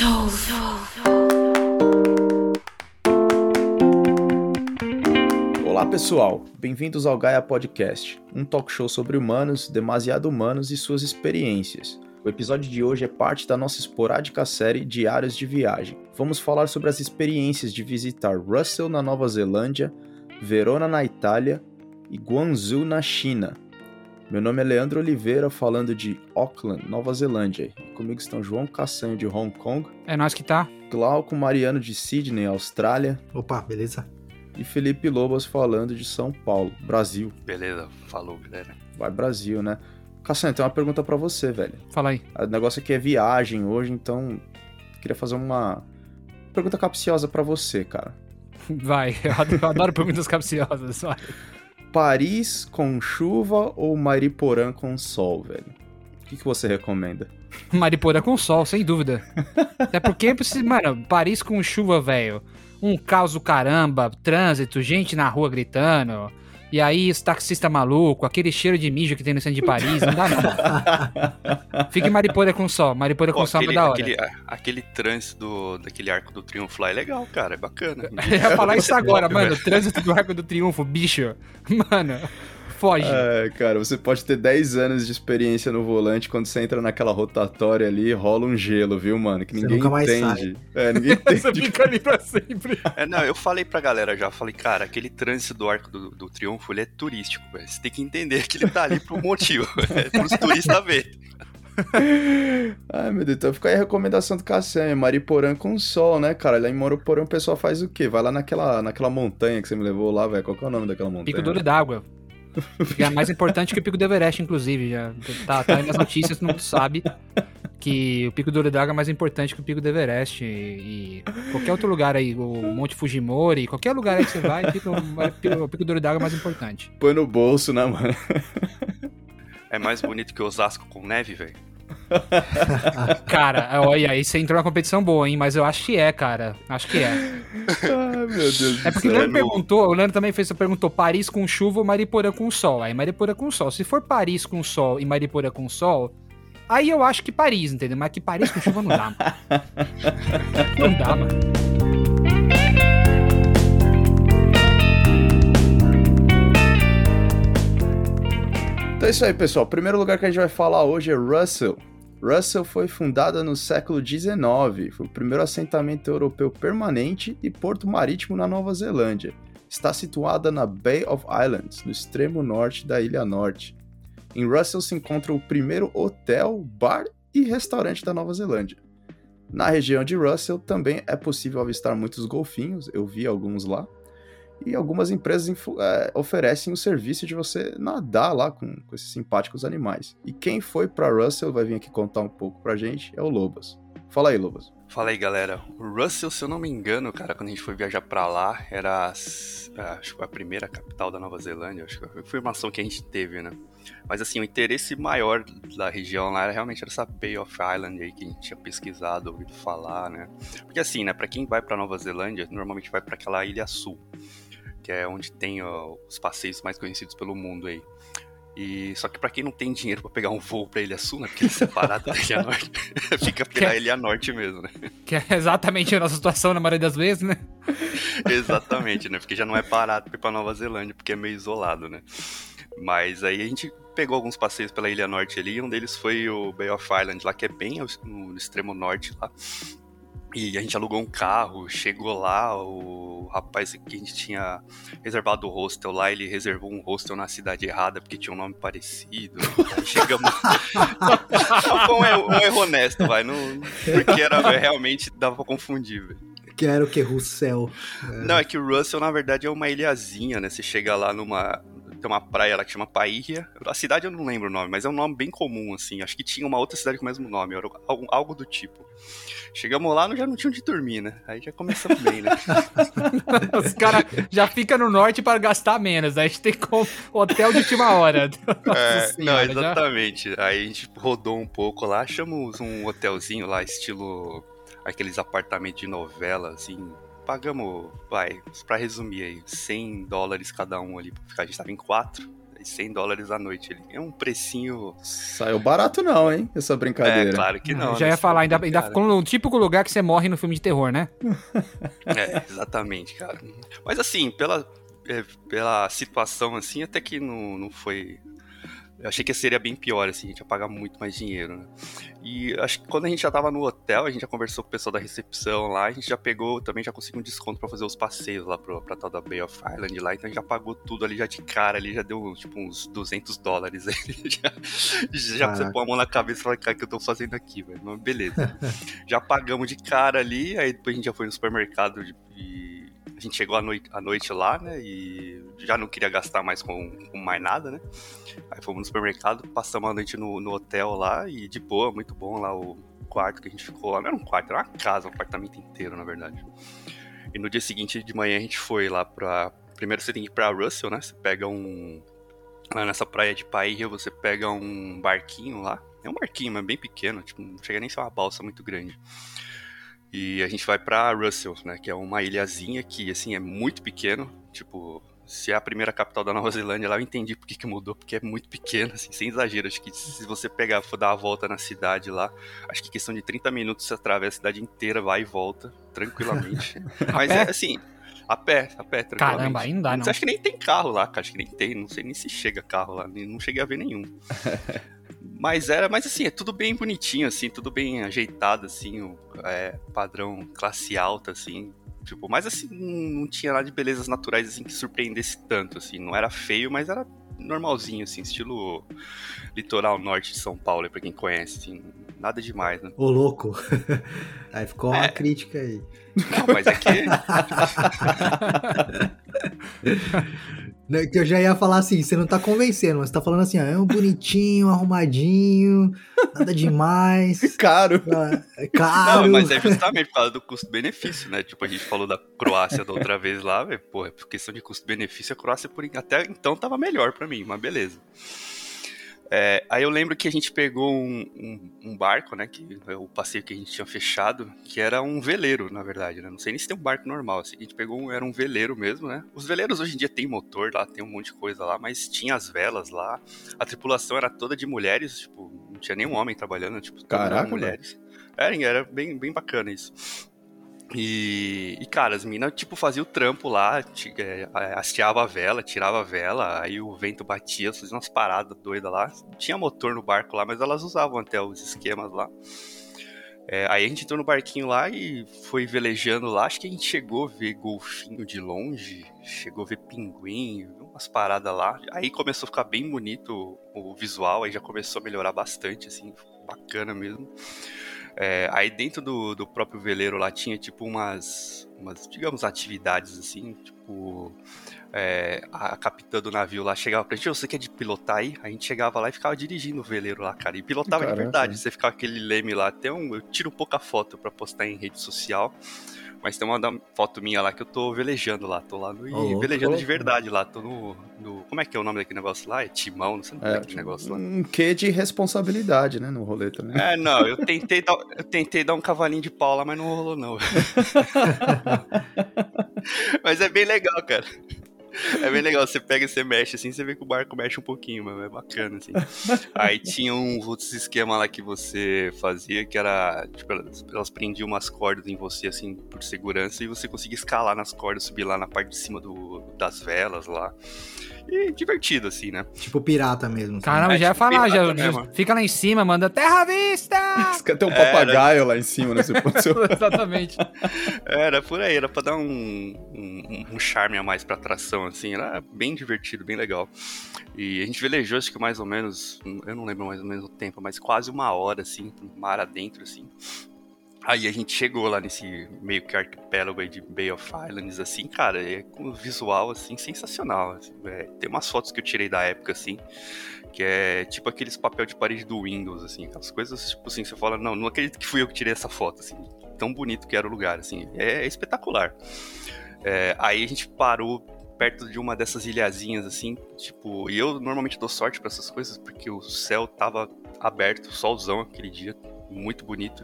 Soul. Olá pessoal, bem-vindos ao Gaia Podcast, um talk show sobre humanos, demasiado humanos e suas experiências. O episódio de hoje é parte da nossa esporádica série Diários de Viagem. Vamos falar sobre as experiências de visitar Russell na Nova Zelândia, Verona na Itália e Guangzhou na China. Meu nome é Leandro Oliveira, falando de Auckland, Nova Zelândia. E comigo estão João Cassanho de Hong Kong, É nós que tá. Glauco Mariano de Sydney, Austrália, Opa, beleza? e Felipe Lobas falando de São Paulo, Brasil. Beleza, falou, galera. Vai Brasil, né? Cassanho, tem uma pergunta pra você, velho. Fala aí. O negócio aqui é viagem hoje, então queria fazer uma pergunta capciosa pra você, cara. Vai. Eu adoro perguntas capciosas. Vai. Paris com chuva ou Mariporã com sol, velho? O que, que você recomenda? Mariporã com sol, sem dúvida. Até porque, mano, Paris com chuva, velho. Um caos do caramba, trânsito, gente na rua gritando. E aí, os taxista maluco, aquele cheiro de mijo que tem no centro de Paris, não dá não. Fica em Mariporã com sol. Mariporã com sol é da hora. aquele, aquele trânsito daquele arco do triunfo lá é legal, cara, é bacana. Eu ia falar isso agora, mano. O trânsito do Arco do Triunfo, bicho. Mano, foge. É, cara, você pode ter 10 anos de experiência no volante, quando você entra naquela rotatória ali, rola um gelo, viu, mano? Que Você ninguém nunca mais entende. É, ninguém Você entende. fica ali pra sempre. É, não, eu falei pra galera já, falei, cara, aquele trânsito do arco do, do triunfo, ele é turístico, velho. Você tem que entender que ele tá ali por um motivo, é pros turistas verem. Ai, meu Deus, então fica aí a recomendação do Cassanha, Mariporã com sol, né, cara? Lá em Mariporã o pessoal faz o quê? Vai lá naquela, naquela montanha que você me levou lá, velho. Qual que é o nome daquela montanha? Pico Duro d'Água. É mais importante que o Pico do Everest, inclusive. Já tá, tá aí nas notícias, todo mundo sabe que o Pico Duro d'Água é mais importante que o Pico do Everest. E, e qualquer outro lugar aí, o Monte Fujimori, qualquer lugar aí que você vai, Pico, o Pico Duro d'Água é mais importante. Põe no bolso, né, mano? É mais bonito que Osasco com neve, velho. Cara, olha, aí você entrou na competição boa, hein? Mas eu acho que é, cara. Acho que é. Ai, meu Deus É porque o. Leandro perguntou, o Leandro também fez, perguntou Paris com chuva ou Mariporã com sol. Aí Mariporã com sol. Se for Paris com sol e Mariporã com sol, aí eu acho que Paris, entendeu? Mas que Paris com chuva não dá, mano. Não dá, mano. É isso aí, pessoal. O primeiro lugar que a gente vai falar hoje é Russell. Russell foi fundada no século XIX, foi o primeiro assentamento europeu permanente e porto marítimo na Nova Zelândia. Está situada na Bay of Islands, no extremo norte da Ilha Norte. Em Russell se encontra o primeiro hotel, bar e restaurante da Nova Zelândia. Na região de Russell também é possível avistar muitos golfinhos, eu vi alguns lá. E algumas empresas é, oferecem o serviço de você nadar lá com, com esses simpáticos animais. E quem foi pra Russell, vai vir aqui contar um pouco pra gente, é o Lobas. Fala aí, Lobas. Fala aí, galera. O Russell, se eu não me engano, cara, quando a gente foi viajar pra lá, era a- acho que a primeira capital da Nova Zelândia, acho que foi a informação que a gente teve, né? Mas assim, o interesse maior da região lá era realmente essa Bay of Island aí que a gente tinha pesquisado, ouvido falar, né? Porque assim, né, pra quem vai pra Nova Zelândia, normalmente vai pra aquela ilha sul, que é onde tem ó, os passeios mais conhecidos pelo mundo aí. E só que pra quem não tem dinheiro pra pegar um voo pra Ilha Sul, né? Porque é separado da Ilha Norte, fica pela Ilha Norte mesmo, né? Que é exatamente a nossa situação na maioria das vezes, né? Exatamente, né? Porque já não é ir pra Nova Zelândia, porque é meio isolado, né? Mas aí a gente pegou alguns passeios pela Ilha Norte ali, e um deles foi o Bay of Island lá, que é bem no extremo norte lá. E a gente alugou um carro, chegou lá, o rapaz que a gente tinha reservado o hostel lá, ele reservou um hostel na cidade errada, porque tinha um nome parecido. Chegamos... Um erro, um erro honesto, vai, não... porque era realmente dava pra confundir, velho. Quero que Russell. Não, é que o Russell, na verdade, é uma ilhazinha, né? Você chega lá numa. Tem uma praia lá que chama Paíria. A cidade eu não lembro o nome, mas é um nome bem comum, assim. Acho que tinha uma outra cidade com o mesmo nome, algo, do tipo. Chegamos lá, não- já não tinha onde dormir, né? Aí já começamos bem, né? Os caras já ficam no norte para gastar menos. Aí a gente tem como hotel de última hora. É, não, Senhora, já- exatamente. Aí a gente rodou um pouco lá, achamos um hotelzinho lá, estilo aqueles apartamentos de novela, assim. Pagamos, vai, pra resumir aí, 100 dólares cada um ali ficar. A gente tava em quatro. 100 dólares a noite ali. É um precinho. Saiu barato, não, hein? Essa brincadeira. É, claro que não. já né? ia falar, ainda, ainda ficou no típico lugar que você morre no filme de terror, né? É, exatamente, cara. Mas assim, pela, é, pela situação, assim, até que não, não foi. Eu achei que seria bem pior, assim, a gente ia pagar muito mais dinheiro, né? E acho que quando a gente já tava no hotel, a gente já conversou com o pessoal da recepção lá, a gente já pegou, também já conseguiu um desconto pra fazer os passeios lá pro, pra tal da Bay of Island lá, então a gente já pagou tudo ali já de cara, ali já deu tipo uns 200 dólares aí, já, você pôr a mão na cabeça e falar, cara, o que eu tô fazendo aqui, velho? Mas beleza. já pagamos de cara ali, aí depois a gente já foi no supermercado de- e a gente chegou à noite, à noite lá, né? E já não queria gastar mais com, com mais nada, né? Aí fomos no supermercado, passamos a noite no, no hotel lá e de boa, muito bom lá o quarto que a gente ficou lá. Não era um quarto, era uma casa, um apartamento inteiro, na verdade. E no dia seguinte de manhã a gente foi lá pra. Primeiro você tem que ir pra Russell, né? Você pega um. Lá nessa praia de Paia, você pega um barquinho lá. É um barquinho, mas bem pequeno, tipo, não chega nem a ser uma balsa muito grande. E a gente vai pra Russell, né? Que é uma ilhazinha que, assim, é muito pequeno. Tipo, se é a primeira capital da Nova Zelândia lá, eu entendi por que, mudou, porque é muito pequeno, assim, sem exagero. Acho que se você pegar, for dar a volta na cidade lá, acho que questão de 30 minutos você atravessa a cidade inteira, vai e volta, tranquilamente. Mas é assim, a pé, a pé, tranquilamente. Caramba, não dá, não. Você acha que nem tem carro lá, cara? Acho que nem tem, não sei nem se chega carro lá, não cheguei a ver nenhum. Mas era, mas assim, é tudo bem bonitinho, assim, tudo bem ajeitado, assim, o é, padrão classe alta, assim. Tipo, mas assim, não, não tinha nada de belezas naturais, assim, que surpreendesse tanto, assim. Não era feio, mas era normalzinho, assim, estilo litoral norte de São Paulo, pra quem conhece, assim. Nada demais, né? Ô, louco. Aí ficou uma É. crítica aí. Não, mas é que... Não, Que eu já ia falar assim, você não tá convencendo, mas você tá falando assim, ó, é um bonitinho, arrumadinho, nada demais, Caro. ah, é caro. Não, mas é justamente por causa do custo-benefício, né? Tipo, a gente falou da Croácia da outra vez lá, velho. Porra, por questão de custo-benefício, a Croácia por até então tava melhor pra mim, mas beleza. É, aí eu lembro que a gente pegou um, um- um barco, né? Que é o passeio que a gente tinha fechado, que era um veleiro, na verdade, né? Não sei nem se tem um barco normal. Assim, a gente pegou um, era um veleiro mesmo, né? Os veleiros hoje em dia tem motor lá, tem um monte de coisa lá, mas tinha as velas lá. A tripulação era toda de mulheres, tipo, não tinha nenhum homem trabalhando, tipo, Caraca, mulheres. Era, era bem, bem bacana isso. E, e, cara, as minas, tipo, faziam o trampo lá, ti- é, hasteava a vela, tirava a vela, aí o vento batia, faziam umas paradas doidas lá. Tinha motor no barco lá, mas elas usavam até os esquemas lá. É, aí a gente entrou no barquinho lá e foi velejando lá. Acho que a gente chegou a ver golfinho de longe, chegou a ver pinguim, umas paradas lá. Aí começou a ficar bem bonito o, o visual, aí já começou a melhorar bastante, assim, bacana mesmo. É, aí dentro do, do próprio veleiro lá tinha tipo umas, umas digamos, atividades assim, tipo. é, a capitã do navio lá chegava pra gente, "Ô, você quer de pilotar aí? A gente chegava lá e ficava dirigindo o veleiro lá, cara. E pilotava de Caraca. verdade. Você ficava aquele leme lá. Até um, eu tiro pouca foto pra postar em rede social. Mas tem uma foto minha lá que eu tô velejando lá. Tô lá no. louco. velejando de verdade lá. Tô no, no- Como é que é o nome daquele negócio lá? É timão, não sei como é, É, aquele negócio lá. um quê de responsabilidade, né, no rolê também. É, não, eu tentei, dar, eu tentei dar um cavalinho de pau lá, mas não rolou, não. mas é bem legal, cara. É bem legal, você pega e você mexe assim, você vê que o barco mexe um pouquinho, mas é bacana, assim. Aí tinha uns outros esquemas lá que você fazia, que era, tipo, elas, elas prendiam umas cordas em você, assim, por segurança, e você conseguia escalar nas cordas, subir lá na parte de cima do, das velas lá. E divertido, assim, né? Tipo pirata mesmo. assim. Caramba, É, já ia tipo, falar, já, fica lá em cima, manda terra à vista! Tem um É, papagaio lá em cima, né? Exatamente. Era por aí, era pra dar um, um, um charme a mais pra atração, assim, era bem divertido, bem legal. E a gente velejou, acho que mais ou menos, eu não lembro mais ou menos o tempo, mas quase uma hora, assim, mar adentro, assim. Aí a gente chegou lá nesse meio que arquipélago aí de Bay of Islands, assim, cara, é com um visual, assim, sensacional. assim, é, tem umas fotos que eu tirei da época, assim, que é tipo aqueles papel de parede do Windows, assim, aquelas coisas, tipo assim, você fala, não, não acredito que fui eu que tirei essa foto, assim, tão bonito que era o lugar, assim, é, espetacular. É, aí a gente parou perto de uma dessas ilhazinhas, assim, tipo, e eu normalmente dou sorte pra essas coisas, porque o céu tava aberto, solzão aquele dia, muito bonito.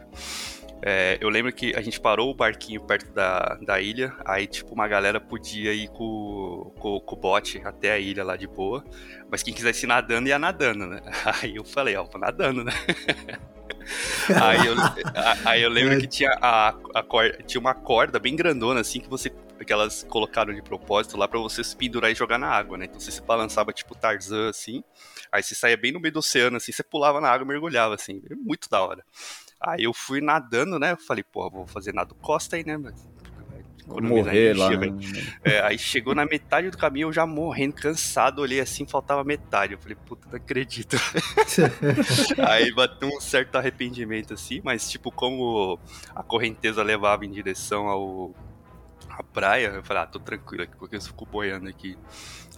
É, eu lembro que a gente parou o barquinho perto da, da ilha, aí, tipo, uma galera podia ir com, com, com o bote até a ilha lá de boa, mas quem quisesse ir nadando, ia nadando, né? Aí eu falei, ó, vou nadando, né? aí, eu, aí eu lembro que tinha, a, a corda, tinha uma corda bem grandona, assim, que você que elas colocaram de propósito lá para você se pendurar e jogar na água, né? Então você se balançava tipo Tarzan, assim, aí você saía bem no meio do oceano, assim, você pulava na água e mergulhava, assim, é muito da hora. Aí eu fui nadando, né? Eu falei, pô, vou fazer nado costa aí, né? Morrer lá. Né? É, aí chegou na metade do caminho, eu já morrendo, cansado, olhei assim, faltava metade. Eu falei, puta, não acredito. aí bateu um certo arrependimento assim, mas tipo, como a correnteza levava em direção ao a praia, eu falei, ah, tô tranquilo aqui, porque eu fico boiando aqui.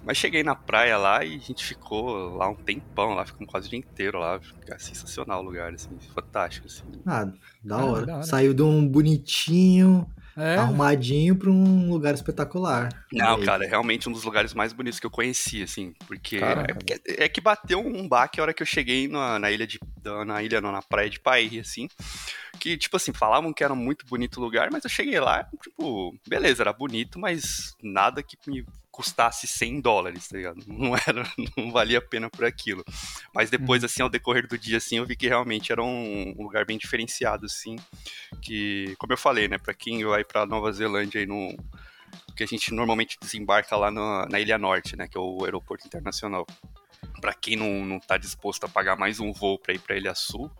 Mas cheguei na praia lá e a gente ficou lá um tempão, lá ficamos quase o dia inteiro lá. É sensacional o lugar, assim, fantástico, assim. Ah, da hora. Ah, da hora. Saiu de um bonitinho, é. arrumadinho pra um lugar espetacular. Não, cara, é realmente um dos lugares mais bonitos que eu conheci, assim, porque é, é, que bateu um baque a hora que eu cheguei na, na ilha de. Na ilha, não, na praia de Paí, assim. Que, tipo assim, falavam que era um muito bonito o lugar, mas eu cheguei lá, tipo, beleza, era bonito, mas nada que me custasse 100 dólares, tá ligado? Não era, não valia a pena por aquilo. Mas depois, uhum. assim, ao decorrer do dia, assim, eu vi que realmente era um, um, lugar bem diferenciado, assim, que, como eu falei, né, para quem vai para Nova Zelândia aí no que a gente normalmente desembarca lá na, na Ilha Norte, né, que é o aeroporto internacional para quem não, não tá disposto a pagar mais um voo para ir para Ilha Sul,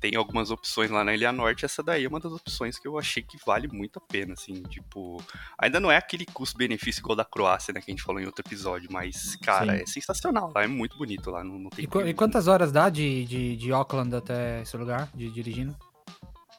tem algumas opções lá na Ilha Norte. Essa daí é uma das opções que eu achei que vale muito a pena, assim, tipo, ainda não é aquele custo-benefício igual da Croácia, né, que a gente falou em outro episódio, mas, cara, Sim. é sensacional lá, é muito bonito lá, não, não tem... E, e quantas horas dá de, de, de Auckland até esse lugar, de dirigindo?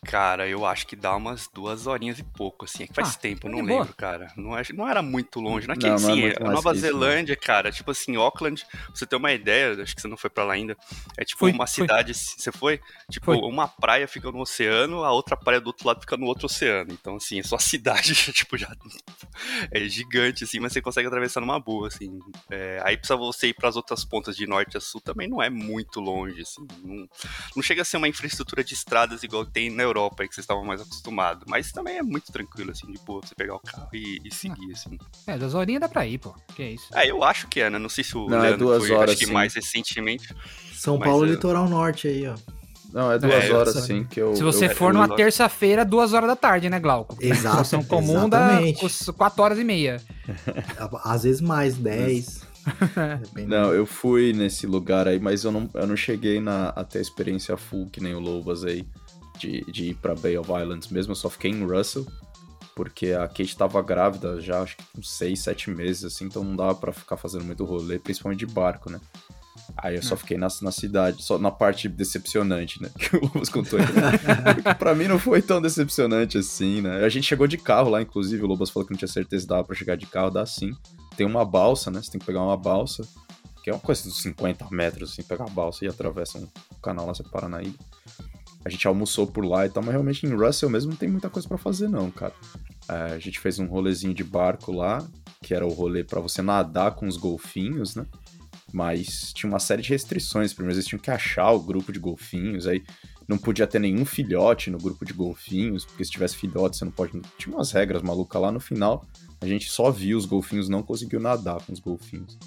Cara, eu acho que dá umas duas horinhas e pouco, assim. É que faz ah, tempo, eu não lembro, boa. cara. Não, é, não era muito longe. Não é que, não, assim, não é a Nova Zelândia, cara, tipo assim, Auckland, pra você ter uma ideia, acho que você não foi pra lá ainda, é tipo fui, uma cidade, fui. você foi? Tipo, foi. uma praia fica no oceano, a outra praia do outro lado fica no outro oceano. Então, assim, é só a cidade, tipo, já é gigante, assim, mas você consegue atravessar numa boa, assim. É, aí precisa você ir pras outras pontas de norte a sul, também não é muito longe, assim. Não, não chega a ser uma infraestrutura de estradas igual tem na Europa, aí que vocês estavam mais acostumados. Mas também é muito tranquilo, assim, de boa, você pegar o carro e, e seguir, assim. É, duas horinhas dá pra ir, pô. Que é isso? É, eu acho que é, né? Não sei se o Não, é Leandro é duas foi, horas, acho que sim. mais recentemente. São Paulo, é... litoral norte aí, ó. Não, é duas é, horas, sim, que eu... Se você eu, for numa terça-feira, duas horas da tarde, né, Glauco? Exato. São comum dá quatro horas e meia. Às vezes mais, dez... não, eu fui nesse lugar aí, mas eu não, eu não cheguei na, até a experiência full, que nem o Lobas aí de, de ir pra Bay of Islands mesmo, eu só fiquei em Russell, porque a Kate tava grávida já, acho que uns 6, 7 meses, assim, então não dava pra ficar fazendo muito rolê, principalmente de barco, né? Aí eu só é. fiquei na, na cidade, só na parte decepcionante, né? Que o Lobos contou aí. Porque pra mim não foi tão decepcionante assim, né? A gente chegou de carro lá, inclusive, o Lobos falou que não tinha certeza se dava pra chegar de carro, dá sim. Tem uma balsa, né? Você tem que pegar uma balsa, que é uma coisa dos 50 metros, assim, pegar a balsa e atravessa um canal lá, você para na ilha. A gente almoçou por lá e tal, mas realmente em Russell mesmo não tem muita coisa para fazer, não, cara. É, a gente fez um rolezinho de barco lá, que era o rolê para você nadar com os golfinhos, né? Mas tinha uma série de restrições. Primeiro eles tinham que achar o grupo de golfinhos, aí não podia ter nenhum filhote no grupo de golfinhos, porque se tivesse filhote você não pode. Tinha umas regras malucas lá no final. A gente só viu os golfinhos, não conseguiu nadar com os golfinhos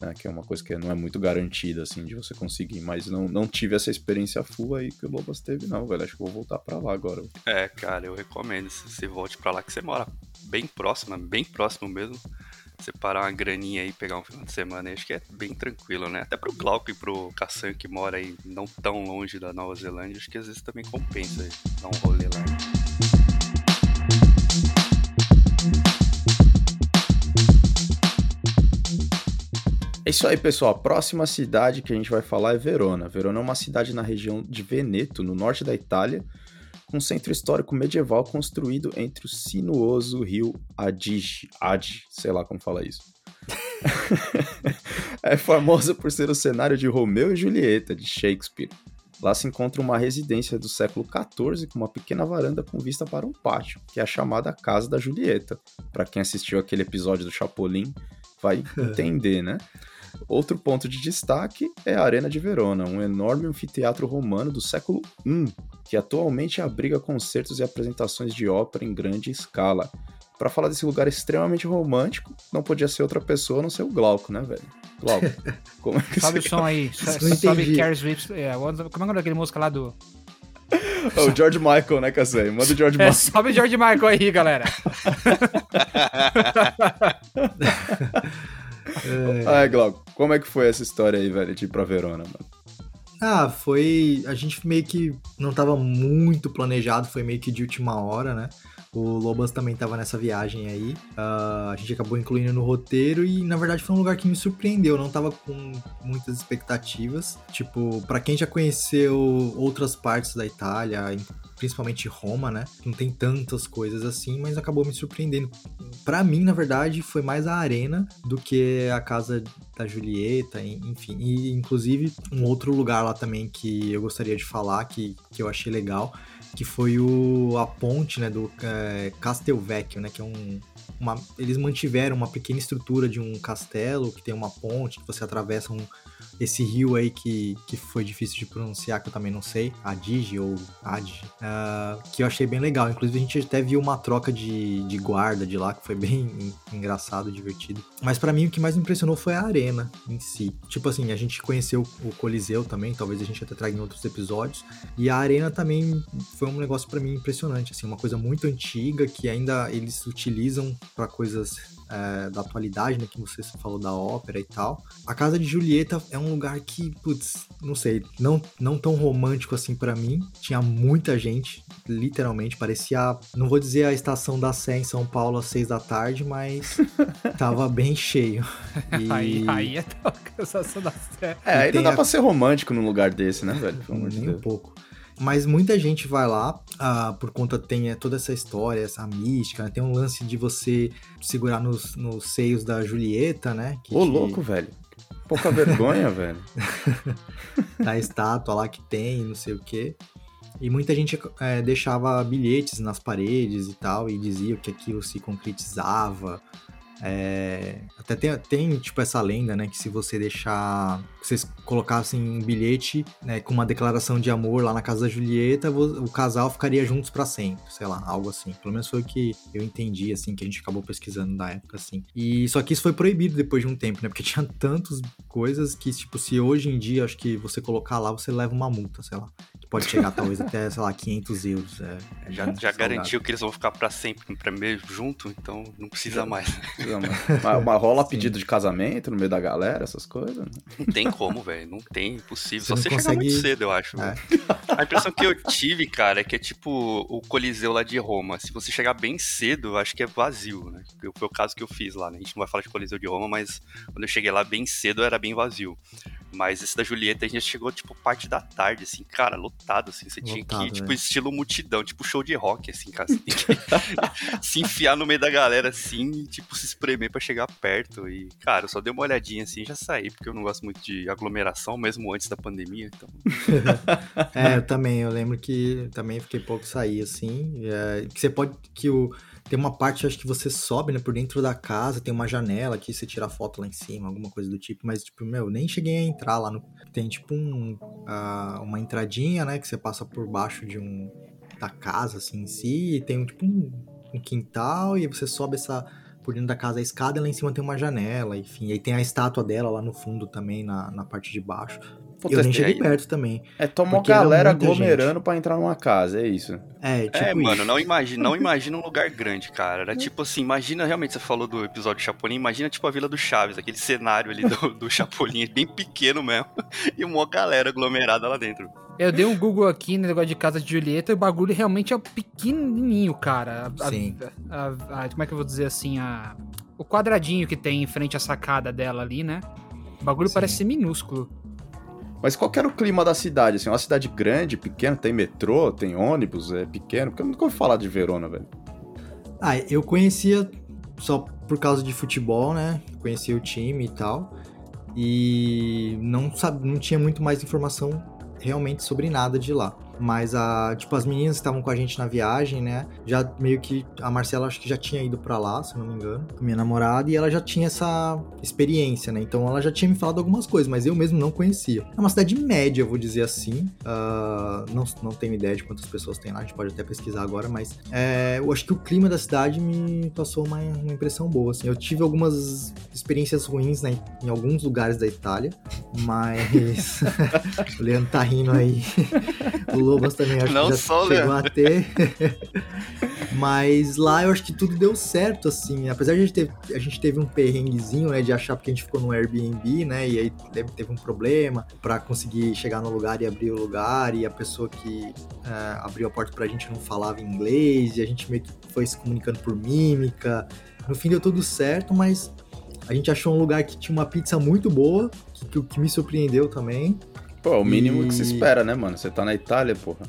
né, que é uma coisa que não é muito garantida, assim, de você conseguir, mas não, não tive essa experiência full aí que o Lobas teve, não, velho, acho que vou voltar para lá agora. É, cara, eu recomendo, se você volte para lá, que você mora bem próximo, bem próximo mesmo, separar uma graninha aí, pegar um final de semana, acho que é bem tranquilo, né, até pro Glauco e pro Kassan, que mora aí não tão longe da Nova Zelândia, acho que às vezes também compensa aí, dar um rolê lá. É isso aí, pessoal. A próxima cidade que a gente vai falar é Verona. Verona é uma cidade na região de Veneto, no norte da Itália, com um centro histórico medieval construído entre o sinuoso rio Adige, Adige, sei lá como fala isso. é famosa por ser o cenário de Romeu e Julieta, de Shakespeare. Lá se encontra uma residência do século XIV com uma pequena varanda com vista para um pátio, que é a chamada Casa da Julieta. Para quem assistiu aquele episódio do Chapolin, vai entender, né? Outro ponto de destaque é a Arena de Verona, um enorme anfiteatro romano do século I, que atualmente abriga concertos e apresentações de ópera em grande escala. Para falar desse lugar extremamente romântico, não podia ser outra pessoa a não ser o Glauco, né, velho? Glauco, como é que Sobe o som aí. Sobe. Carrie Swift. É, como é o nome daquele música lá do. o George Michael, né, Cassay? Manda o George É, Michael. sobe o George Michael aí, galera. Ai, Glauco, como é que foi essa história aí, velho, de ir pra Verona, mano? Ah, foi. A gente meio que não tava muito planejado, foi meio que de última hora, né? O Lobas também tava nessa viagem aí. Ah, a gente acabou incluindo no roteiro e, na verdade, foi um lugar que me surpreendeu. Eu não tava com muitas expectativas. Tipo, pra quem já conheceu outras partes da Itália, principalmente Roma, né? Não tem tantas coisas assim, mas acabou me surpreendendo. Pra mim, na verdade, foi mais a arena do que a casa da Julieta, en- enfim. E, inclusive, um outro lugar lá também que eu gostaria de falar, que, que eu achei legal, que foi o, a ponte, né, do é, Castelvecchio, né, que é um... Uma, eles mantiveram uma pequena estrutura de um castelo que tem uma ponte, que você atravessa um, esse rio aí que, que foi difícil de pronunciar, que eu também não sei, Adige ou Adige, ah, que eu achei bem legal. Inclusive a gente até viu uma troca de, de guarda de lá, que foi bem en- engraçado, divertido. Mas pra mim o que mais me impressionou foi a arena em si. Tipo assim, a gente conheceu o Coliseu também, talvez a gente até traga em outros episódios. E a arena também foi um negócio pra mim impressionante, assim, uma coisa muito antiga que ainda eles utilizam pra coisas é, da atualidade, né, que você falou da ópera e tal. A casa de Julieta é um lugar que, putz, não sei, não, não tão romântico assim pra mim. Tinha muita gente, literalmente, parecia, não vou dizer a estação da Sé em São Paulo às seis da tarde, mas tava bem cheio. E- Aí, aí é a cansação da série. É, não dá a- pra ser romântico num lugar desse, né, velho? Pelo amor de Nem um pouco. Mas muita gente vai lá, ah, por conta tem é, toda essa história, essa mística, né? Tem um lance de você segurar nos, nos seios da Julieta, né? Que Ô, te- louco, velho. Pouca vergonha, velho. da estátua lá que tem, não sei o quê. E muita gente é, deixava bilhetes nas paredes e tal, e dizia que aquilo se concretizava. É, até tem, tem, tipo, essa lenda, né? Que se você deixar. Se vocês colocassem um bilhete né, com uma declaração de amor lá na casa da Julieta, o casal ficaria juntos pra sempre, sei lá, algo assim. Pelo menos foi o que eu entendi, assim, que a gente acabou pesquisando na época, assim. E só que isso foi proibido depois de um tempo, né? Porque tinha tantas coisas que, tipo, se hoje em dia acho que você colocar lá, você leva uma multa, sei lá. Pode chegar talvez até, sei lá, 500 euros. É, é Já, já garantiu que eles vão ficar pra sempre pra mesmo junto, então não precisa mais. Precisa mais. Mas, mas rola Sim. pedido de casamento no meio da galera, essas coisas? Não tem como, velho. Não tem, impossível. Você Só você chegar consegue- muito cedo, eu acho. É. A impressão que eu tive, cara, é que é tipo o Coliseu lá de Roma. Se você chegar bem cedo, eu acho que é vazio, né? Foi o caso que eu fiz lá, né? A gente não vai falar de Coliseu de Roma, mas quando eu cheguei lá bem cedo, era bem vazio. Mas esse da Julieta, a gente chegou, tipo, parte da tarde, assim, cara, lotado, assim. Você tinha que Lotado, ir, tipo, né? estilo multidão, tipo show de rock, assim, cara. Você tem que se enfiar no meio da galera, assim, e, tipo, se espremer pra chegar perto. E, cara, eu só dei uma olhadinha, assim, e já saí, porque eu não gosto muito de aglomeração, mesmo antes da pandemia, então... É, eu também, eu lembro que também fiquei pouco sair, assim. é, que você pode. Que o. Tem uma parte, acho que você sobe, né, por dentro da casa, tem uma janela que você tira foto lá em cima, alguma coisa do tipo, mas, tipo, meu, nem cheguei a entrar lá no. Tem, tipo, um, ah, uma entradinha, né, que você passa por baixo de um. da casa, assim, em si, e tem, tipo, um, um quintal, e você sobe essa. Por dentro da casa a escada, e lá em cima tem uma janela, enfim. E aí tem a estátua dela lá no fundo também, na, na parte de baixo. Pô, eu nem é- cheguei aí- perto também. É tomar Porque era galera aglomerando pra entrar numa casa, é isso. É, tipo é, mano, isso. não imagina, não imagina um lugar grande, cara. Era tipo assim, imagina, realmente, você falou do episódio do Chapolin, imagina tipo a Vila do Chaves, aquele cenário ali do, do Chapolin, bem pequeno mesmo, e uma galera aglomerada lá dentro. Eu dei um Google aqui no negócio de casa de Julieta e o bagulho realmente é pequenininho, cara. A- a- Sim. a- a- como é que eu vou dizer assim? A, o quadradinho que tem em frente à sacada dela ali, né? O bagulho Sim. parece ser minúsculo. Mas qual era o clima da cidade? Assim, uma cidade grande, pequena, tem metrô, tem ônibus, é pequeno? Porque eu nunca ouvi falar de Verona, velho. Ah, eu conhecia só por causa de futebol, né? Conhecia o time e tal. E não, sabe, não tinha muito mais informação realmente sobre nada de lá. Mas a, tipo, as meninas que estavam com a gente na viagem, né? Já meio que a Marcela acho que já tinha ido para lá, se não me engano, com minha namorada, e ela já tinha essa experiência, né? Então ela já tinha me falado algumas coisas, mas eu mesmo não conhecia. É uma cidade média, vou dizer assim. Uh, não, não tenho ideia de quantas pessoas tem lá, a gente pode até pesquisar agora, mas é, eu acho que o clima da cidade me passou uma, uma impressão boa. Assim. Eu tive algumas experiências ruins né, em alguns lugares da Itália, mas o Leandro tá rindo aí. Também acho não que já só chegou a ter. mas lá eu acho que tudo deu certo, assim. Apesar de a gente ter, a gente teve um perrenguezinho, né, de achar porque a gente ficou no Airbnb, né, e aí teve um problema para conseguir chegar no lugar e abrir o lugar, e a pessoa que é, abriu a porta pra gente não falava inglês, e a gente meio que foi se comunicando por mímica. No fim deu tudo certo, mas a gente achou um lugar que tinha uma pizza muito boa, que, que, que me surpreendeu também. Pô, é o mínimo e... que se espera, né, mano? Você tá na Itália, porra.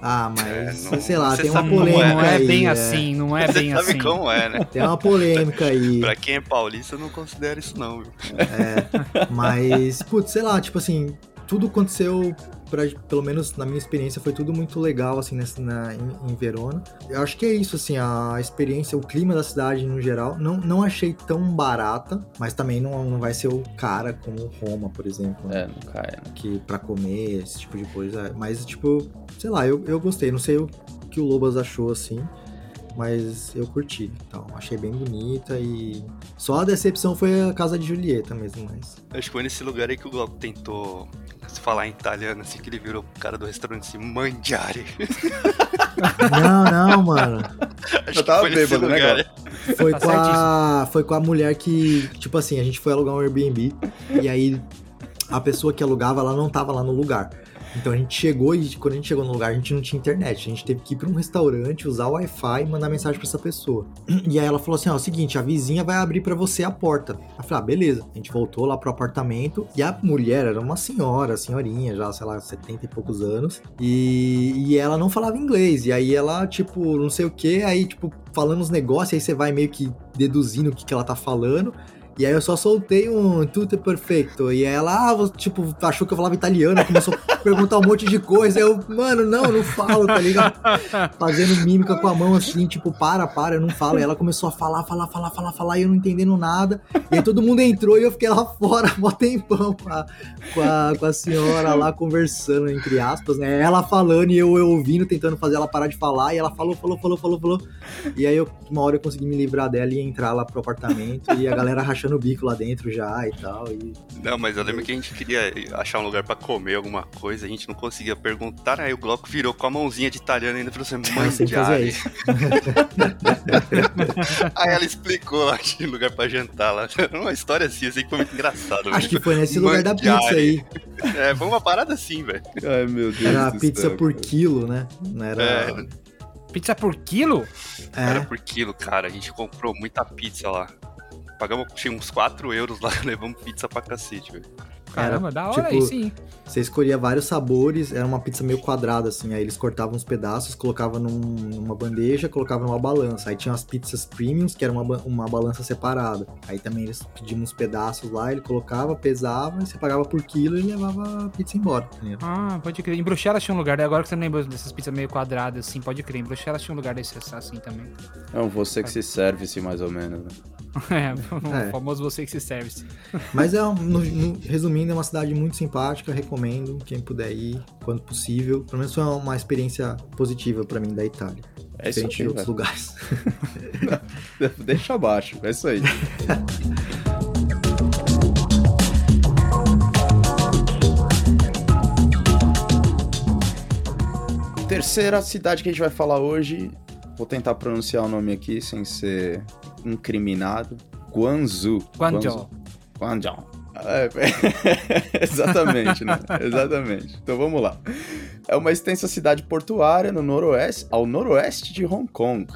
Ah, mas é, não, sei lá, tem uma polêmica. Não é aí, bem é. assim, não é você bem sabe assim. como é, né? Tem uma polêmica aí. pra quem é paulista, eu não considero isso, não, viu? É, mas, putz, sei lá, tipo assim, tudo aconteceu pra, pelo menos na minha experiência, foi tudo muito legal, assim, nessa, na, em, em, Verona. Eu acho que é isso, assim, a experiência, o clima da cidade no geral. Não, não achei tão barata, mas também não, não vai ser o cara como Roma, por exemplo. É, não cai, né? Que pra comer, esse tipo de coisa. Mas, tipo, sei lá, eu, eu gostei. Não sei o que o Lobas achou, assim mas eu curti. Então, achei bem bonita e. Só a decepção foi a casa de Julieta mesmo, mas. Acho que foi nesse lugar aí que o Glauco tentou falar em italiano, assim, que ele virou o cara do restaurante assim, mangiare. Não, não, mano. Acho eu tava bêbado, né, cara? Foi tá com, a, foi com a mulher que, tipo assim, a gente foi alugar um Airbnb e aí a pessoa que alugava, ela não tava lá no lugar. Então a gente chegou e quando a gente chegou no lugar, a gente não tinha internet. A gente teve que ir para um restaurante, usar o Wi-Fi e mandar mensagem para essa pessoa. E aí ela falou assim: ó, é o seguinte, a vizinha vai abrir para você a porta. Eu falei: ah, beleza. A gente voltou lá pro apartamento e a mulher era uma senhora, senhorinha, já, sei lá, 70 e poucos anos. E, e ela não falava inglês. E aí ela, tipo, não sei o que, aí, tipo, falando os negócios, aí você vai meio que deduzindo o que, que ela tá falando. E aí eu só soltei um tudo perfeito. E ela, ah, tipo, achou que eu falava italiano, começou a perguntar um monte de coisa. Eu, mano, não, não falo, tá ligado? Fazendo mímica com a mão assim, tipo, para, para, eu não falo. E ela começou a falar, falar, falar, falar, falar, e eu não entendendo nada. E aí todo mundo entrou e eu fiquei lá fora, mó tempão com a, com a, com a senhora lá conversando, entre aspas, né? Ela falando e eu, eu ouvindo, tentando fazer ela parar de falar. E ela falou, falou, falou, falou, falou. E aí eu, uma hora eu consegui me livrar dela e entrar lá pro apartamento. E a galera rachando rachando o bico lá dentro já e tal. E... Não, mas eu lembro que a gente queria achar um lugar para comer alguma coisa, a gente não conseguia perguntar, aí o Glauco virou com a mãozinha de italiano ainda e falou assim, mangiare. aí ela explicou, acho que lugar pra jantar lá. Uma história assim, assim que foi muito engraçado. Acho que foi nesse lugar da pizza aí. É, foi uma parada assim, velho. Ai, meu Deus Era pizza céu, por cara. quilo, né? Não era... É. Pizza por quilo? É. Era por quilo, cara. A gente comprou muita pizza lá. Pagamos uns 4 euros lá, levamos pizza pra cacete, velho. Caramba, da hora tipo, aí sim. Você escolhia vários sabores, era uma pizza meio quadrada, assim. Aí eles cortavam os pedaços, colocavam num, numa bandeja, colocavam numa balança. Aí tinha as pizzas premiums, que era uma, uma balança separada. Aí também eles pediam uns pedaços lá, ele colocava, pesava, e você pagava por quilo e levava a pizza embora. Entendeu? Ah, pode crer. Em Bruxelas tinha um lugar, né? agora que você lembra dessas pizzas meio quadradas, assim, pode crer. Em Bruxelas tinha um lugar desse assim também. É um você que se serve, assim, mais ou menos, né? É, o é. famoso você que se serve. Mas é, no, no, resumindo, é uma cidade muito simpática, recomendo quem puder ir, quando possível. Pelo menos foi uma experiência positiva para mim da Itália. É isso aí, de outros lugares. Deixa abaixo, é isso aí. Terceira cidade que a gente vai falar hoje, vou tentar pronunciar o nome aqui sem ser incriminado. Guangzhou. Guangzhou. Guangzhou. É, exatamente, né? Exatamente. Então vamos lá. É uma extensa cidade portuária no noroeste, ao noroeste de Hong Kong,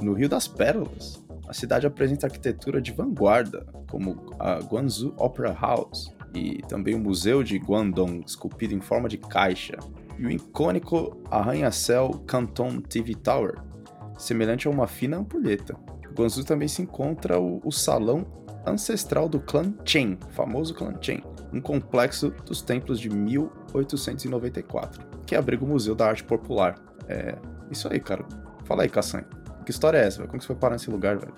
no Rio das Pérolas. A cidade apresenta arquitetura de vanguarda, como a Guangzhou Opera House e também o Museu de Guangdong, esculpido em forma de caixa, e o icônico arranha-céu Canton TV Tower, semelhante a uma fina ampulheta. Guangzhou também se encontra o, o Salão ancestral do clã Chen, famoso clã Chen, um complexo dos templos de 1894, que abriga o Museu da Arte Popular. É isso aí, cara. Fala aí, Kassan. Que história é essa? Velho? Como você foi parar nesse lugar, velho?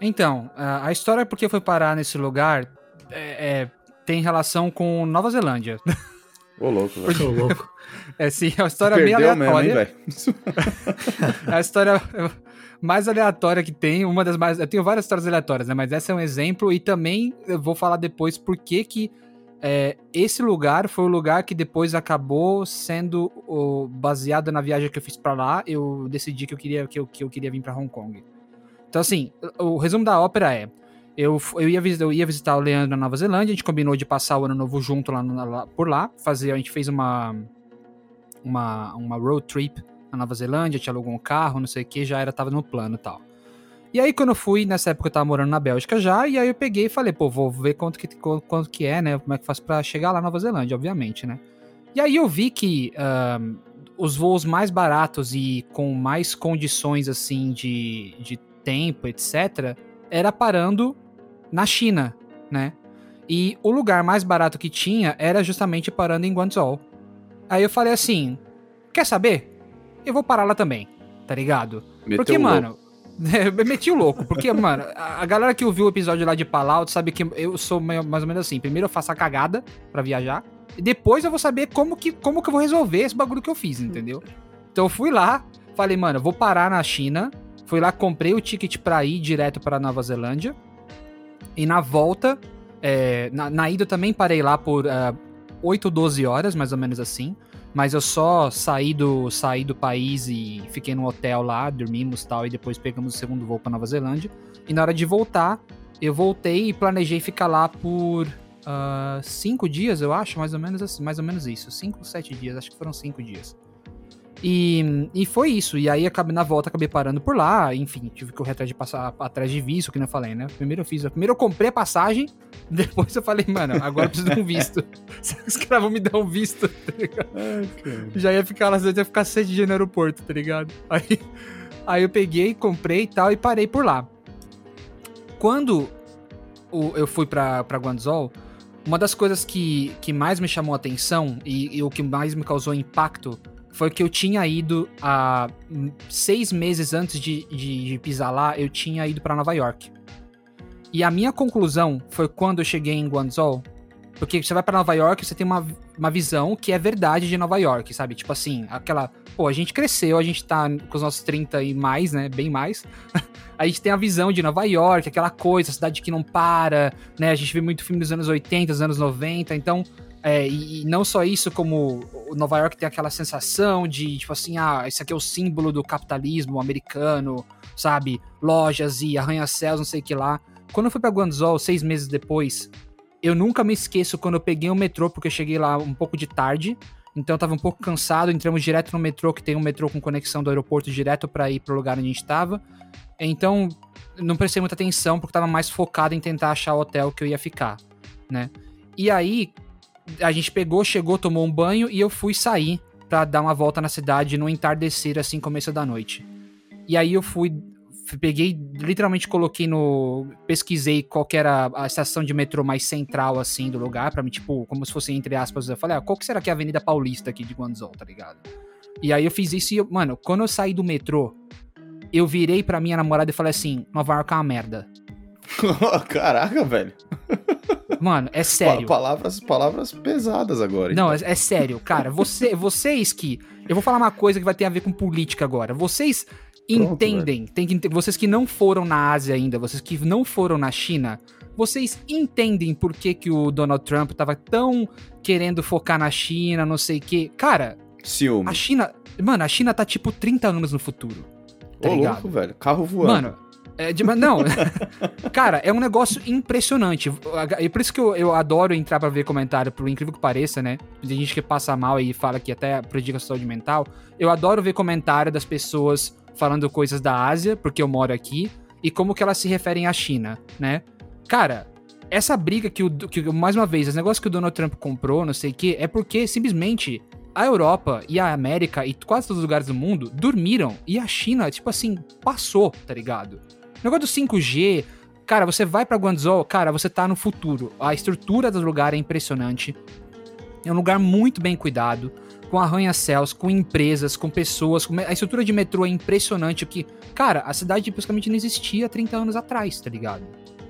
Então, a história porque foi parar nesse lugar é, é, tem relação com Nova Zelândia. Ô, louco, velho. Ô, louco. É sim, é uma história meio Perdeu mesmo, hein, aleatória. velho? É a história mais aleatória que tem, uma das mais. Eu tenho várias histórias aleatórias, né? Mas essa é um exemplo, e também eu vou falar depois por que que é, esse lugar foi o lugar que depois acabou sendo o, baseado na viagem que eu fiz pra lá. Eu decidi que eu queria, que eu, que eu queria vir pra Hong Kong. Então, assim, o, resumo da ópera é. Eu, eu, ia visitar, eu ia visitar o Leandro na Nova Zelândia, a gente combinou de passar o ano novo junto lá, lá- por lá, fazer, a gente fez uma, uma, uma road trip Nova Zelândia, te alugou um carro, não sei o que, já era, tava no plano e tal. E aí, quando eu fui, nessa época eu tava morando na Bélgica já, e aí eu peguei e falei, pô, vou ver quanto que, qu- quanto que é, né? Como é que faz pra chegar lá na Nova Zelândia, obviamente, né? E aí eu vi que os voos mais baratos e com mais condições, assim, de, de tempo, etc., era parando na China, né? E o lugar mais barato que tinha era justamente parando em Guangzhou. Aí eu falei assim, quer saber? Eu vou parar lá também, tá ligado? Meteu Porque, mano, meti o louco. Porque, mano, a galera que ouviu o episódio lá de Palau sabe que eu sou mais ou menos assim. Primeiro eu faço a cagada pra viajar. E depois eu vou saber como que, como que eu vou resolver esse bagulho que eu fiz, entendeu? Então eu fui lá, falei, mano, eu vou parar na China. Fui lá, comprei o ticket pra ir direto pra Nova Zelândia. E na volta, é, na, na ida eu também parei lá por ah, 8, 12 horas, mais ou menos assim. Mas eu só saí do, saí do país e fiquei no hotel lá, dormimos tal, e depois pegamos o segundo voo pra Nova Zelândia. E na hora de voltar, eu voltei e planejei ficar lá por ah, cinco dias, eu acho, mais ou menos assim, mais ou menos isso. Cinco, sete dias, acho que foram cinco dias. E, e foi isso. E aí, acabei, na volta, acabei parando por lá. Enfim, tive que correr atrás de passar atrás de visto, que não falei, né? Primeiro eu fiz. Primeiro eu comprei a passagem, depois eu falei, mano, agora eu preciso de um visto. Os caras vão me dar um visto? Tá ligado? Já ia ficar lá, ia ficar sete dias no aeroporto, tá ligado? Aí, aí eu peguei, comprei e tal, e parei por lá. Quando eu fui pra, pra Guangzhou, uma das coisas que, que mais me chamou a atenção e, e o que mais me causou impacto foi que eu tinha ido há seis meses antes de, de, de pisar lá, eu tinha ido pra Nova York. E a minha conclusão foi quando eu cheguei em Guangzhou, porque você vai pra Nova York, você tem uma, uma visão que é verdade de Nova York, sabe? Tipo assim, aquela. Pô, a gente cresceu, a gente tá com os nossos 30 e mais, né? Bem mais. a gente tem a visão de Nova York, aquela coisa, cidade que não para, né? A gente vê muito filme dos anos 80, dos anos 90, então. É, e, não só isso, como Nova York tem aquela sensação de, tipo assim, ah, esse aqui é o símbolo do capitalismo americano, sabe? Lojas e arranha-céus, não sei o que lá. Quando eu fui pra Guangzhou, seis meses depois, eu nunca me esqueço quando eu peguei o metrô, porque eu cheguei lá um pouco de tarde. Então eu tava um pouco cansado, entramos direto no metrô, que tem um metrô com conexão do aeroporto direto pra ir pro lugar onde a gente tava. Então, não prestei muita atenção, porque tava mais focado em tentar achar o hotel que eu ia ficar, né? E aí, a gente pegou, chegou, tomou um banho e eu fui sair pra dar uma volta na cidade no entardecer, assim, começo da noite. E aí eu fui, peguei, literalmente coloquei no. Pesquisei qual que era a estação de metrô mais central, assim, do lugar, pra mim, tipo, como se fosse entre aspas. Eu falei, ah, qual que será que é a Avenida Paulista aqui de Guangzhou, tá ligado? E aí eu fiz isso e, eu, mano, quando eu saí do metrô, eu virei pra minha namorada e falei assim: Nova York é uma merda. Caraca, velho. Mano, é sério. palavras, palavras pesadas agora. hein? Não, é, é sério, cara. Você, vocês que. Eu vou falar uma coisa que vai ter a ver com política agora. Vocês Pronto, entendem, tem que, vocês que não foram na Ásia ainda, vocês que não foram na China, vocês entendem por que, que o Donald Trump tava tão querendo focar na China, não sei o quê. Cara, Ciúme. a China. Mano, a China tá tipo 30 anos no futuro. Tá Ô, ligado? louco, velho. Carro voando. Mano, é mas não. Cara, é um negócio impressionante. E por isso que eu, eu adoro entrar pra ver comentário, por incrível que pareça, né? Tem gente que passa mal e fala que até prejudica a saúde mental. Eu adoro ver comentário das pessoas falando coisas da Ásia, porque eu moro aqui, e como que elas se referem à China, né? Cara, essa briga que, o, que mais uma vez, esse negócio que o Donald Trump comprou, não sei o quê, é porque simplesmente a Europa e a América e quase todos os lugares do mundo dormiram e a China, tipo assim, passou, tá ligado? O negócio do 5G, Cara, você vai pra Guangzhou, cara, você tá no futuro. A estrutura do lugar é impressionante. É um lugar muito bem cuidado, com arranha-céus, com empresas, com pessoas. Com... A estrutura de metrô é impressionante. Que, cara, a cidade praticamente não existia 30 anos atrás, tá ligado?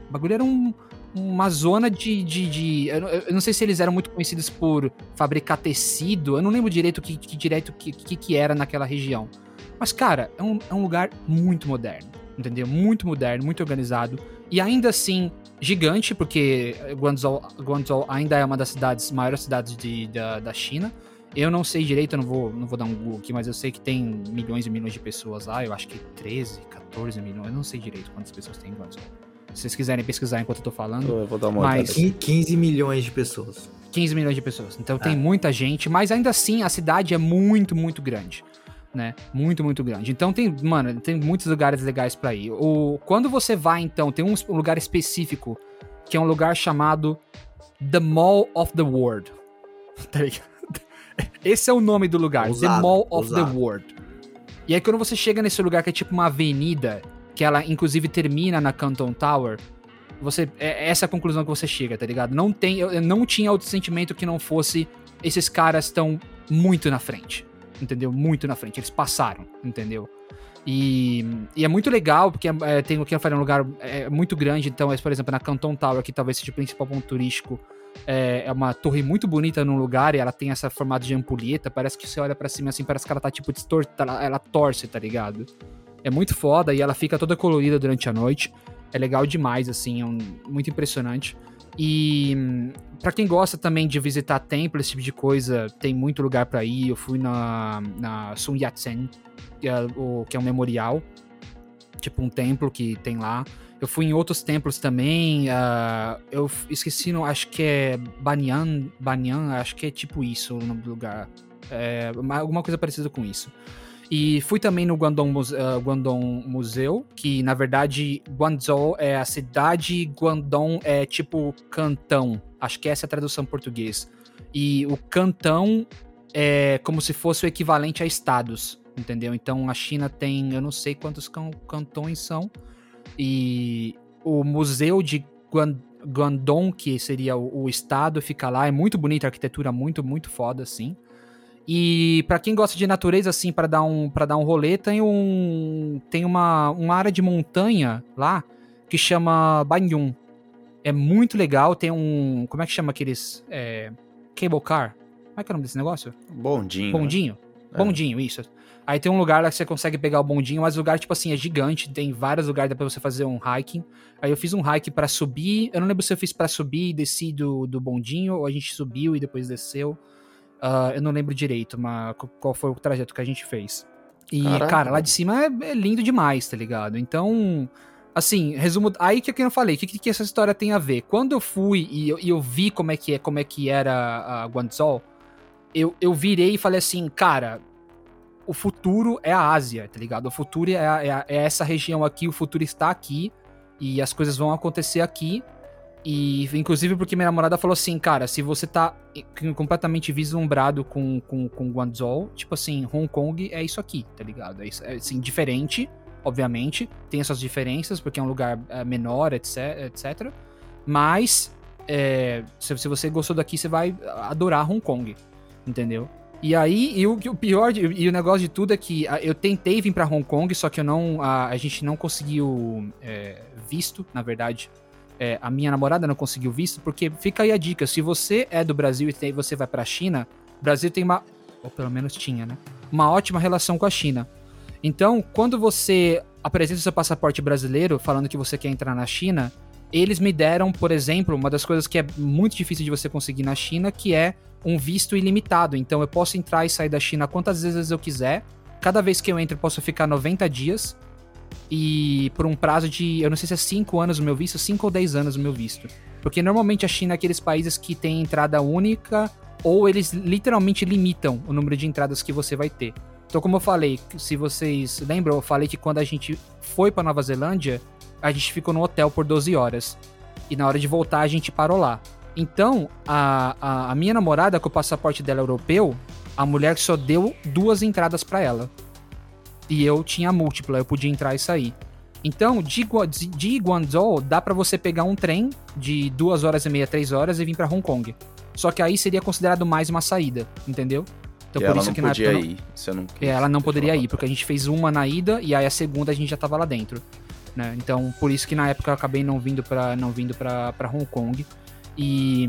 O bagulho era um, uma zona de. de, de eu, eu, não sei se eles eram muito conhecidos por fabricar tecido. Eu não lembro direito que, que direito que, que, que era naquela região. Mas, cara, é um, é um lugar muito moderno. Entendeu? Muito moderno, muito organizado. E ainda assim, gigante, porque Guangzhou, Guangzhou ainda é uma das cidades, maiores cidades de, da, da China. Eu não sei direito, eu não vou, não vou dar um Google aqui, mas eu sei que tem milhões e milhões de pessoas lá. Eu acho que 13, 14 milhões. Eu não sei direito quantas pessoas tem em Guangzhou. Se vocês quiserem pesquisar enquanto eu tô falando. Eu vou dar uma mas... olhada. 15 milhões de pessoas. 15 milhões de pessoas. Então tem muita gente, mas ainda assim a cidade é muito, muito grande. Né? Muito, muito grande. Então tem, mano, tem muitos lugares legais para ir. O, quando você vai, então, tem um, lugar específico que é um lugar chamado The Mall of the World. Tá ligado? Esse é o nome do lugar, Ousado, The Mall of ousado. the World. E aí quando você chega nesse lugar que é tipo uma avenida, que ela inclusive termina na Canton Tower, você é essa é a conclusão que você chega, tá ligado? Não tem, eu eu não tinha outro sentimento que não fosse esses caras estão muito na frente, entendeu? Muito na frente, eles passaram, entendeu? E, e é muito legal, porque é, tem o que eu falei, um lugar é, muito grande, então, é, por exemplo, na Canton Tower, que talvez seja o principal ponto turístico, é, é uma torre muito bonita num lugar e ela tem essa formato de ampulheta, parece que você olha pra cima assim, parece que ela tá tipo distorta, ela, ela torce, tá ligado? É muito foda e ela fica toda colorida durante a noite. É legal demais, assim, é um- muito impressionante. E pra quem gosta também de visitar templo, esse tipo de coisa, tem muito lugar pra ir. Eu fui na, na Sun Yat-sen, que é, o, que é um memorial, tipo um templo que tem lá. Eu fui em outros templos também. ah, eu esqueci, não, acho que é Banyan, Banyan, acho que é tipo isso o nome do lugar. É, uma- alguma coisa parecida com isso. E fui também no Guangdong, ah, Guangdong Museu, que na verdade Guangzhou é a cidade, Guangdong é tipo cantão. Acho que essa é a tradução em português. E o cantão é como se fosse o equivalente a estados, entendeu? Então a China tem, eu não sei quantos can- cantões são. E o museu de Guan- Guangdong, que seria o, o estado, fica lá. É muito bonita a arquitetura, muito, muito foda, assim. E pra quem gosta de natureza, assim, para dar um para dar um rolê, tem um tem uma, uma área de montanha lá que chama Banyun. É muito legal, tem um, como é que chama aqueles é, cable car? Como é que é o nome desse negócio? Bondinho. né? Bondinho. É. Bondinho, isso. Aí tem um lugar lá que você consegue pegar o bondinho, mas o lugar, tipo assim, é gigante. Tem vários lugares dá pra você fazer um hiking. Aí eu fiz um hike pra subir. Eu não lembro se eu fiz pra subir e desci do, do bondinho, ou a gente subiu e depois desceu. Ah, eu não lembro direito mas qu- qual foi o trajeto que a gente fez. E, Caraca. cara, lá de cima é, é lindo demais, tá ligado? Então, assim, resumo. Aí que eu falei, o que, que essa história tem a ver? Quando eu fui e eu, e eu vi como é que é, como é que era a Guangzhou, eu, eu virei e falei assim, cara, o futuro é a Ásia, tá ligado? O futuro é, a- é a- é essa região aqui, o futuro está aqui e as coisas vão acontecer aqui. E, inclusive, porque minha namorada falou assim, cara, se você tá completamente vislumbrado com, com, com Guangzhou, tipo assim, Hong Kong é isso aqui, tá ligado? É, é assim, diferente, obviamente, tem essas diferenças, porque é um lugar é, menor, etc, etc. Mas, é, se, se você gostou daqui, você vai adorar Hong Kong, entendeu? E aí, e o, o pior, de- e o negócio de tudo é que ah, eu tentei vir pra Hong Kong, só que eu não, a, a gente não conseguiu é, visto, na verdade. É, a minha namorada não conseguiu visto, porque fica aí a dica, se você é do Brasil e você vai pra China, o Brasil tem uma, ou pelo menos tinha, né? Uma ótima relação com a China. Então, quando você apresenta o seu passaporte brasileiro, falando que você quer entrar na China, eles me deram, por exemplo, uma das coisas que é muito difícil de você conseguir na China, que é um visto ilimitado. Então eu posso entrar e sair da China quantas vezes eu quiser. Cada vez que eu entro, eu posso ficar 90 dias. E por um prazo de, eu não sei se é 5 anos o meu visto, 5 ou 10 anos o meu visto. Porque normalmente a China é aqueles países que tem entrada única, ou eles literalmente limitam o número de entradas que você vai ter. Então, como eu falei, se vocês lembram, eu falei que quando a gente foi pra Nova Zelândia, a gente ficou no hotel por 12 horas. E na hora de voltar, a gente parou lá. Então, a, a, a minha namorada, com o passaporte dela europeu, a mulher só deu duas entradas pra ela. E eu tinha múltipla, eu podia entrar e sair. Então, de, de- Guangzhou, dá pra você pegar um trem de duas horas e meia, três horas e vir pra Hong Kong. Só que aí seria considerado mais uma saída, entendeu? Então, e por isso não que na época não- ir. Você não é, ela não poderia ir, porque a gente fez uma na ida e aí a segunda a gente já tava lá dentro. Né? Então, por isso que na época eu acabei não vindo pra, não vindo pra Hong Kong. E,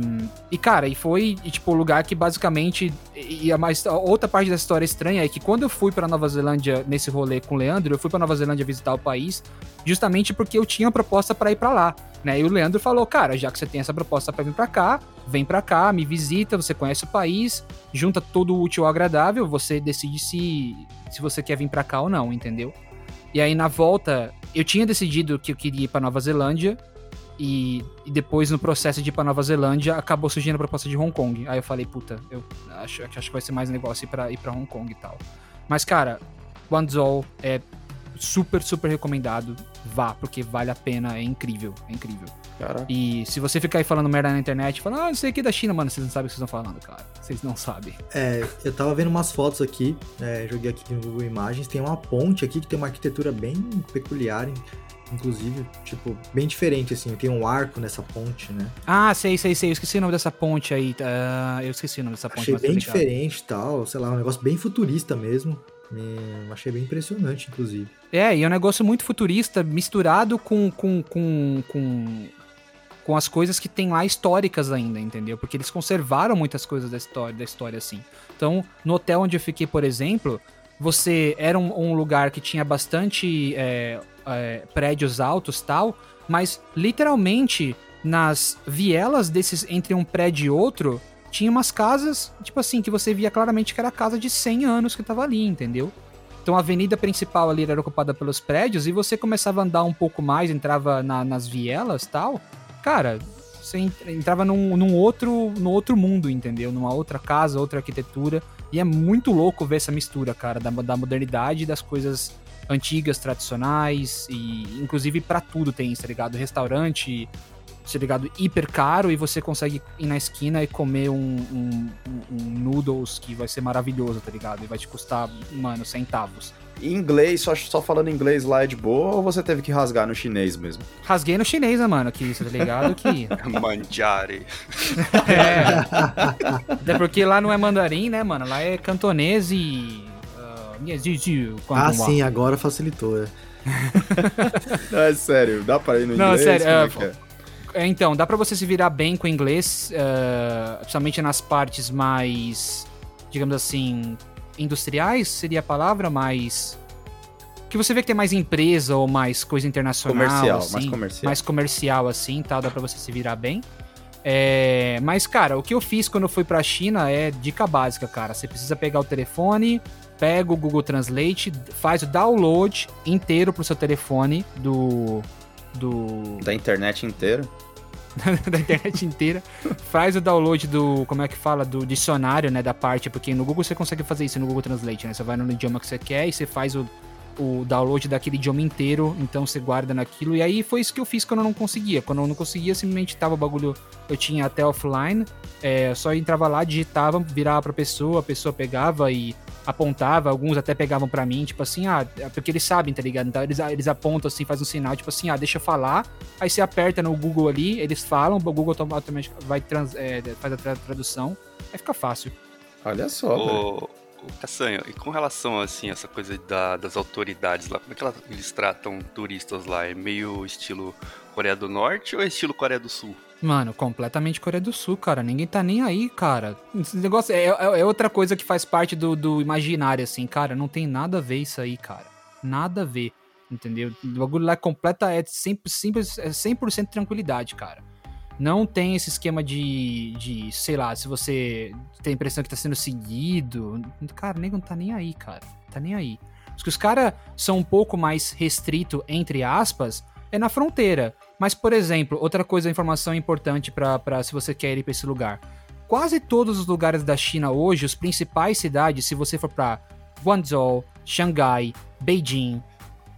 e, cara, e foi, e, tipo, o lugar que basicamente. E a, mais, a outra parte da história estranha é que quando eu fui pra Nova Zelândia nesse rolê com o Leandro, eu fui pra Nova Zelândia visitar o país justamente porque eu tinha proposta pra ir pra lá. Né? E o Leandro falou: Cara, já que você tem essa proposta pra vir pra cá, vem pra cá, me visita, você conhece o país, junta todo o útil ao agradável, você decide se, se você quer vir pra cá ou não, entendeu? E aí na volta, eu tinha decidido que eu queria ir pra Nova Zelândia. E, e depois, no processo de ir pra Nova Zelândia, acabou surgindo a proposta de Hong Kong. Aí eu falei, puta, eu acho, acho que vai ser mais negócio ir pra, ir pra Hong Kong e tal. Mas, cara, Guangzhou é super, super recomendado. Vá, porque vale a pena, é incrível, é incrível. Caraca. E se você ficar aí falando merda na internet, falando, ah, isso aqui é da China, mano, vocês não sabem o que vocês estão falando, cara. Vocês não sabem. É, eu tava vendo umas fotos aqui, é, joguei aqui no Google Imagens, tem uma ponte aqui que tem uma arquitetura bem peculiar, inclusive, tipo, bem diferente, assim, tem um arco nessa ponte, né? Ah, sei, sei, sei. Eu esqueci o nome dessa ponte aí. Ah, eu esqueci o nome dessa ponte. Achei bem ligado. diferente e tal, sei lá, um negócio bem futurista mesmo. Me... Achei bem impressionante, inclusive. É, e é um negócio muito futurista, misturado com, com, com, com, com as coisas que tem lá históricas ainda, entendeu? Porque eles conservaram muitas coisas da história, da história assim. Então, no hotel onde eu fiquei, por exemplo, você era um, um lugar que tinha bastante é, é, prédios altos tal, mas literalmente nas vielas desses entre um prédio e outro tinha umas casas, tipo assim, que você via claramente que era casa de 100 anos que tava ali, entendeu? Então a avenida principal ali era ocupada pelos prédios e você começava a andar um pouco mais, entrava na- nas vielas tal. Cara, você en- entrava num, num outro, num outro mundo, entendeu? Numa outra casa, outra arquitetura. E é muito louco ver essa mistura, cara, da, da modernidade e das coisas antigas, tradicionais. E inclusive pra tudo tem isso, tá ligado? Restaurante, tá ligado? Hiper caro e você consegue ir na esquina e comer um, um, um- noodles que vai ser maravilhoso, tá ligado? E vai te custar, mano, centavos. Em inglês, só, só falando inglês lá é de boa ou você teve que rasgar no chinês mesmo? Rasguei no chinês, né, mano? Que, tá ligado? Que. Manjari. É. Até porque lá não é mandarim, né, mano? Lá é cantonês e. ah, Ah, sim, agora facilitou. é. Não, é sério, dá pra ir no Não, inglês? sério, Como é, é é? É, Então, dá pra você se virar bem com o inglês, eh, principalmente nas partes mais, digamos assim, industriais, seria a palavra, mais. Que você vê que tem mais empresa ou mais coisa internacional. Comercial, assim, mais comercial. mais comercial, assim, tal, dá pra você se virar bem. É, mas, cara, o que eu fiz quando eu fui pra China é dica básica, cara. Você precisa pegar o telefone, pega o Google Translate, faz o download inteiro pro seu telefone do. do Da internet inteira. da internet inteira, faz o download do, como é que fala, do dicionário, né, da parte, porque no Google você consegue fazer isso no Google Translate, né, você vai no idioma que você quer e você faz o, o download daquele idioma inteiro, então você guarda naquilo, e aí foi isso que eu fiz quando eu não conseguia, quando eu não conseguia, simplesmente tava o bagulho, eu tinha até offline, é, só entrava lá, digitava, virava pra pessoa, a pessoa pegava e apontava, alguns até pegavam pra mim, tipo assim, ah, é porque eles sabem, tá ligado? Então eles, eles apontam assim, faz um sinal, tipo assim, ah, deixa eu falar, aí você aperta no Google ali, eles falam, o Google automaticamente vai trans, é, faz a tra- tradução, aí fica fácil. Olha só, velho. Ô, ô, Caçanho, e com relação, assim, essa coisa da- das autoridades lá, como é que elas, eles tratam turistas lá? É meio estilo Coreia do Norte ou é estilo Coreia do Sul? Mano, completamente Coreia do Sul, cara. Ninguém tá nem aí, cara. Esse negócio é, é- é outra coisa que faz parte do, do imaginário, assim, cara. Não tem nada a ver isso aí, cara. Nada a ver. Entendeu? O bagulho lá é completa, é 100%, simples, é 100% tranquilidade, cara. Não tem esse esquema de, de, sei lá, se você tem a impressão que tá sendo seguido. Cara, o nego não tá nem aí, cara. Tá nem aí. Os que os caras são um pouco mais restrito, entre aspas, é na fronteira. Mas, por exemplo, outra coisa, informação importante para se você quer ir para esse lugar. Quase todos os lugares da China hoje, as principais cidades, se você for para Guangzhou, Xangai, Beijing,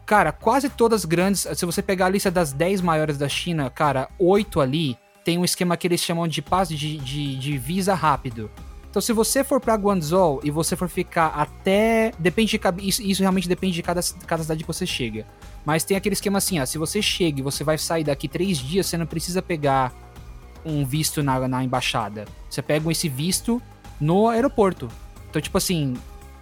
cara, quase todas grandes, se você pegar a lista das 10 maiores da China, cara, oito ali tem um esquema que eles chamam de passe de, de, de visa rápido. Então, se você for para Guangzhou e você for ficar até. Depende de. Isso, isso realmente depende de cada, cada cidade que você chega. Mas tem aquele esquema assim, ó, se você chega e você vai sair daqui três dias, você não precisa pegar um visto na, na embaixada. Você pega esse visto no aeroporto. Então, tipo assim,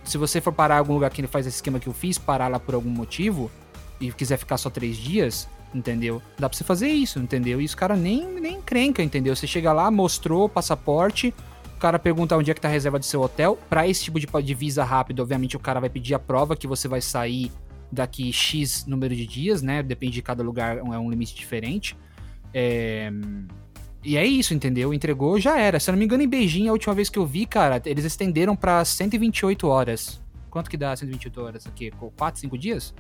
se você for parar em algum lugar que ele faz esse esquema que eu fiz, parar lá por algum motivo, e quiser ficar só três dias, entendeu? Dá pra você fazer isso, entendeu? E os caras nem, nem encrenca, entendeu? Você chega lá, mostrou passaporte, o cara pergunta onde é que tá a reserva do seu hotel. Pra esse tipo de, de visa rápido, obviamente, o cara vai pedir a prova que você vai sair daqui X número de dias, né? Depende de cada lugar, é um limite diferente. É... E é isso, entendeu? Entregou, já era. Se eu não me engano, em Beijing, a última vez que eu vi, cara, eles estenderam pra 128 horas. Quanto que dá 128 horas aqui? 4, 5 dias?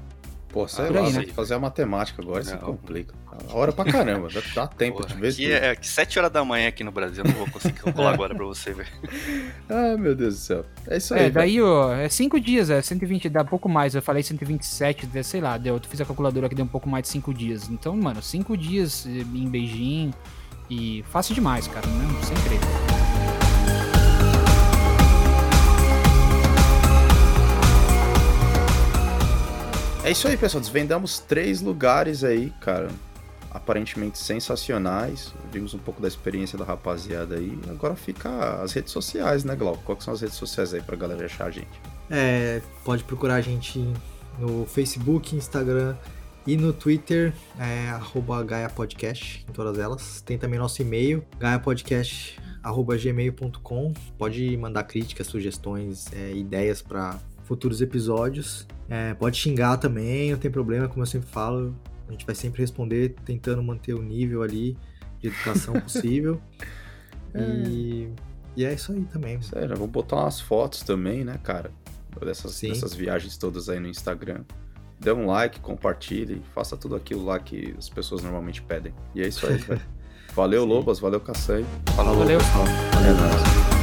Pô, sei Por lá, aí, né? fazer a matemática agora, isso Não. complica. Hora pra caramba, dá, dá tempo Porra, de ver aqui é que 7 horas da manhã aqui no Brasil, eu não vou conseguir calcular agora pra você ver. Ai, meu Deus do céu. É isso aí, É, velho. daí, ó, é 5 dias, é 120, dá pouco mais. Eu falei 127, dê- sei lá, deu, eu fiz a calculadora que deu um pouco mais de 5 dias. Então, mano, 5 dias eh, em Beijing e fácil demais, cara, né? Sem crer. É isso aí, pessoal. Desvendamos três lugares aí, cara. Aparentemente sensacionais. Vimos um pouco da experiência da rapaziada aí. Agora fica as redes sociais, né, Glauco? Quais são as redes sociais aí pra galera achar a gente? É, pode procurar a gente no Facebook, Instagram e no Twitter, é, arroba Gaia Podcast, em todas elas. Tem também nosso e-mail, gaiapodcast.gmail.com. Pode mandar críticas, sugestões, é, ideias para futuros episódios. É, pode xingar também, não tem problema, como eu sempre falo. A gente vai sempre responder, tentando manter o nível ali de educação possível. E, e é isso aí também. Já vou botar umas fotos também, né, cara? Dessas, dessas viagens todas aí no Instagram. Dê um like, compartilhe, faça tudo aquilo lá que as pessoas normalmente pedem. E é isso aí, velho. Valeu, Sim. Lobas, valeu, Caçanho. Falou, Valeu. pessoal. É nóis.